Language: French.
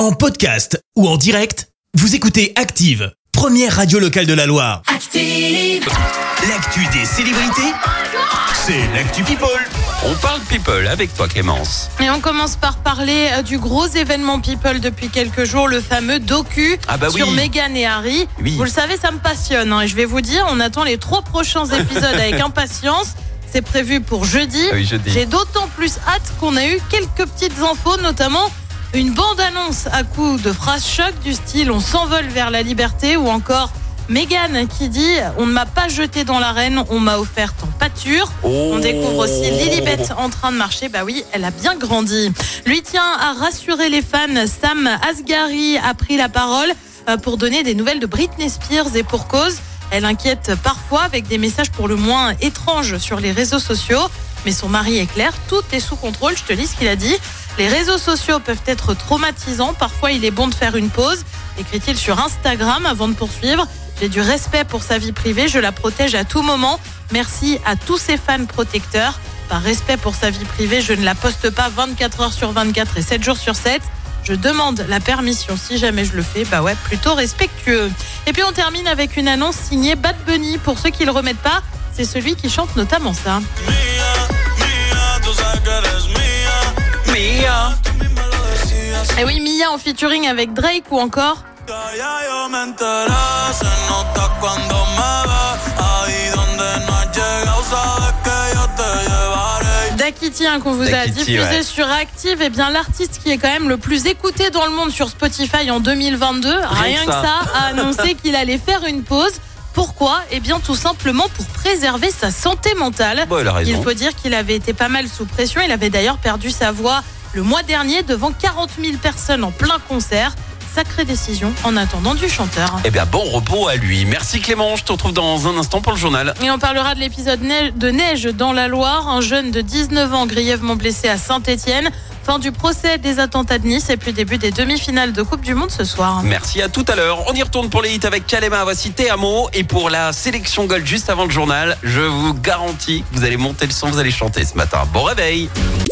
En podcast ou en direct, vous écoutez Active, première radio locale de la Loire. Active. L'actu des célébrités, c'est l'actu People. On parle people avec toi Clémence. Et on commence par parler euh, du gros événement People depuis quelques jours, le fameux docu Ah bah oui. sur Meghan et Harry. Oui. Vous le savez, ça me passionne. hein, et je vais vous dire, on attend les trois prochains épisodes avec impatience. C'est prévu pour jeudi. Ah oui, jeudi. J'ai d'autant plus hâte qu'on a eu quelques petites infos, notamment une bande-annonce à coups de phrases choc du style on s'envole vers la liberté ou encore Meghan qui dit on ne m'a pas jeté dans l'arène, on m'a offert en pâture. Oh. On découvre aussi Lilibet en train de marcher. Bah oui, elle a bien grandi. Lui tient à rassurer les fans. Sam Asghari a pris la parole euh, pour donner des nouvelles de Britney Spears et pour cause. Elle inquiète parfois avec des messages pour le moins étranges sur les réseaux sociaux. Mais son mari est clair, tout est sous contrôle. Je te lis ce qu'il a dit. Les réseaux sociaux peuvent être traumatisants. Parfois, il est bon de faire une pause. Écrit-il sur Instagram avant de poursuivre. J'ai du respect pour sa vie privée. Je la protège à tout moment. Merci à tous ses fans protecteurs. Par respect pour sa vie privée, je ne la poste pas 24 heures sur 24 et 7 jours sur 7. Je demande la permission si jamais je le fais. Bah ouais, plutôt respectueux. Et puis on termine avec une annonce signée Bad Bunny. Pour ceux qui le remettent pas, c'est celui qui chante notamment ça. Et oui, Mia en featuring avec Drake ou encore. Dakiti hein, qu'on vous a diffusé ouais. sur Active. Et bien l'artiste qui est quand même le plus écouté dans le monde sur Spotify en 2022, rien, que ça. ça, a annoncé qu'il allait faire une pause. Pourquoi? Eh bien tout simplement pour préserver sa santé mentale. Bon, il a raison. Il faut dire qu'il avait été pas mal sous pression. Il avait d'ailleurs perdu sa voix le mois dernier devant 40 000 personnes en plein concert. Sacrée décision en attendant du chanteur. Eh bien, bon repos à lui. Merci Clément. Je te retrouve dans un instant pour le journal. Et on parlera de l'épisode de neige dans la Loire. Un jeune de 19 ans grièvement blessé à Saint-Étienne. Fin du procès des attentats de Nice et puis début des demi-finales de Coupe du Monde ce soir. Merci à tout à l'heure. On y retourne pour les hits avec Kalema. Voici Théamo. Et pour la sélection Gold juste avant le journal, je vous garantis que vous allez monter le son, vous allez chanter ce matin. Bon réveil.